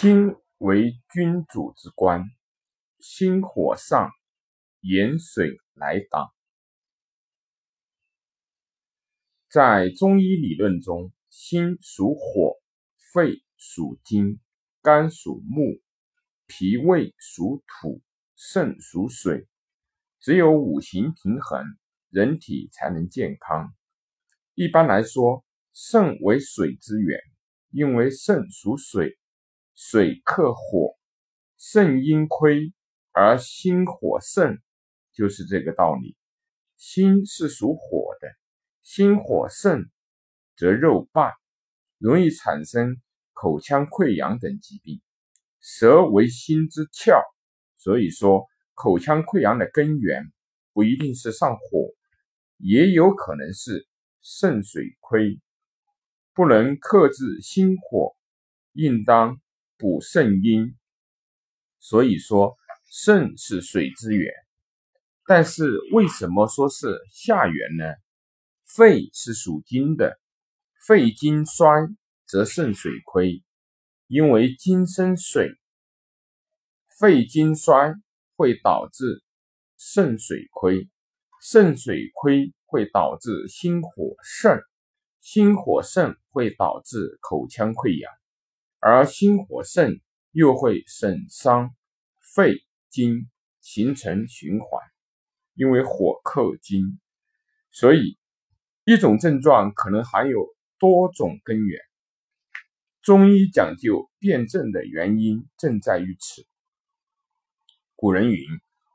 心为君主之官，心火上，盐水来挡。在中医理论中，心属火，肺属金，肝属木，脾胃属土，肾属水。只有五行平衡，人体才能健康。一般来说，肾为水之源，因为肾属水。水克火，肾阴亏而心火盛，就是这个道理。心是属火的，心火盛则肉败，容易产生口腔溃疡等疾病。舌为心之窍，所以说口腔溃疡的根源不一定是上火，也有可能是肾水亏，不能克制心火，应当。补肾阴，所以说肾是水之源，但是为什么说是下源呢？肺是属金的，肺金衰则肾水亏，因为金生水，肺金衰会导致肾水亏，肾水亏会导致心火盛，心火盛会导致口腔溃疡。而心火盛又会损伤肺经，形成循环。因为火克金，所以一种症状可能含有多种根源。中医讲究辨证的原因正在于此。古人云：“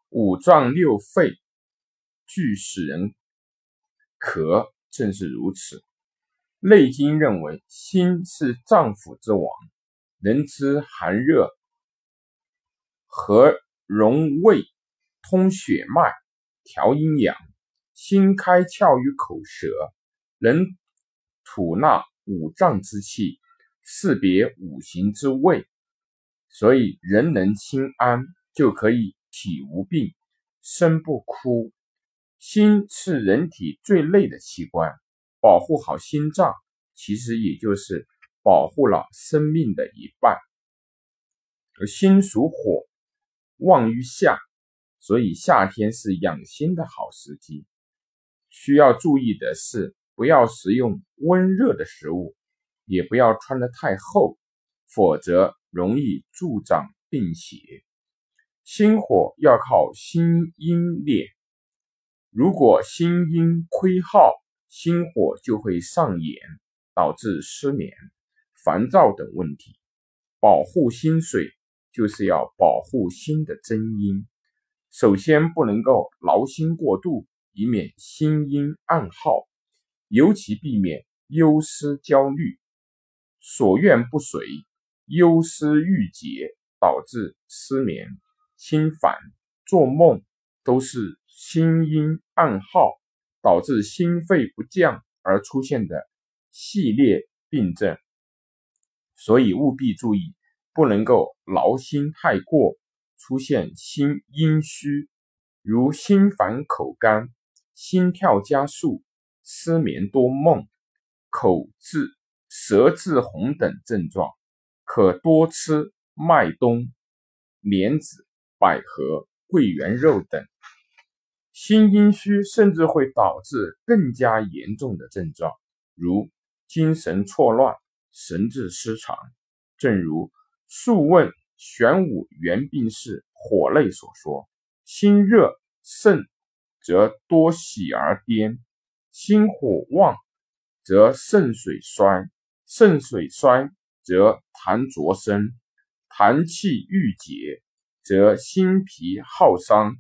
五脏六腑俱使人咳”，正是如此。《内经》认为，心是脏腑之王。能知寒热，和荣胃，通血脉，调阴阳。心开窍于口舌，能吐纳五脏之气，识别五行之味。所以人能心安，就可以体无病，身不枯。心是人体最累的器官，保护好心脏，其实也就是。保护了生命的一半，而心属火，旺于夏，所以夏天是养心的好时机。需要注意的是，不要食用温热的食物，也不要穿得太厚，否则容易助长病邪。心火要靠心阴练，如果心阴亏耗，心火就会上炎，导致失眠。烦躁等问题，保护心水就是要保护心的真阴。首先不能够劳心过度，以免心阴暗耗，尤其避免忧思焦虑、所愿不遂、忧思郁结，导致失眠、心烦、做梦，都是心阴暗耗导致心肺不降而出现的系列病症。所以务必注意，不能够劳心太过，出现心阴虚，如心烦口干、心跳加速、失眠多梦、口质、舌质红等症状。可多吃麦冬、莲子、百合、桂圆肉等。心阴虚甚至会导致更加严重的症状，如精神错乱。神志失常，正如《素问·玄武元病是火类》所说：“心热盛则多喜而癫，心火旺则肾水衰，肾水衰则痰浊生，痰气郁结则心脾耗伤，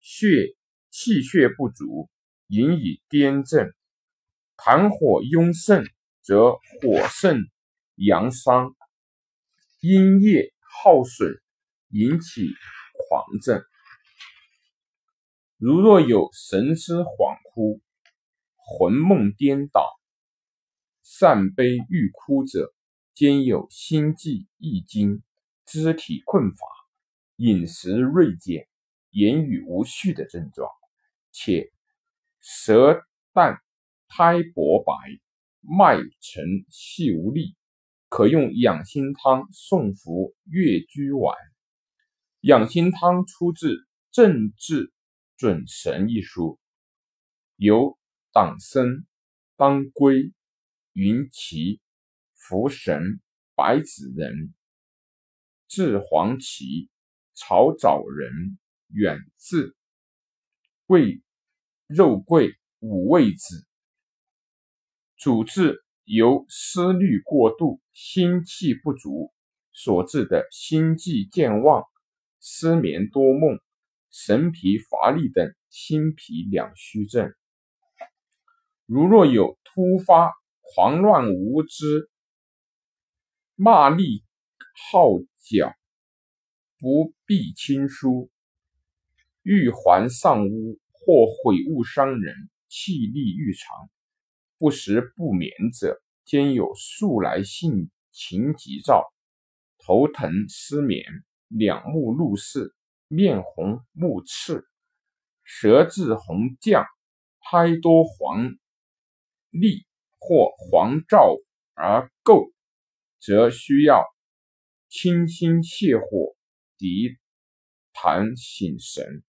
血气血不足，引以癫症，痰火壅盛。”则火盛阳伤，阴液耗损，引起狂症。如若有神思恍惚、魂梦颠倒、善悲欲哭者，兼有心悸易惊、肢体困乏、饮食锐减、言语无序的症状，且舌淡苔薄白。脉沉细无力，可用养心汤送服越居丸。养心汤出自《正治准神》一书，由党参、当归、云芪、茯神、白芷仁、炙黄芪、草枣仁、远志、桂、肉桂五味子，主治由思虑过度、心气不足所致的心悸健忘。失眠多梦、神疲乏力等心脾两虚症，如若有突发狂乱无知、骂力好角、不避亲疏、欲还上屋或毁物伤人、气力欲长、不食不眠者，兼有素来性情急躁、头疼失眠。两目怒视，面红目赤，舌质红绛，苔多黄腻或黄燥而垢，则需要清心泻火、涤痰醒神。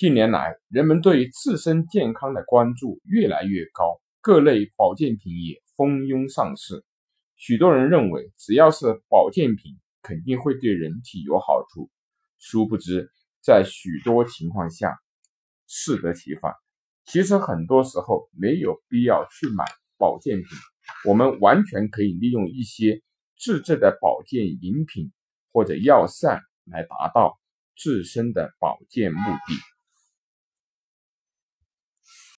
近年来，人们对自身健康的关注越来越高，各类保健品也蜂拥上市。许多人认为，只要是保健品。肯定会对人体有好处，殊不知在许多情况下适得其反。其实很多时候没有必要去买保健品，我们完全可以利用一些自制的保健饮品或者药膳来达到自身的保健目的。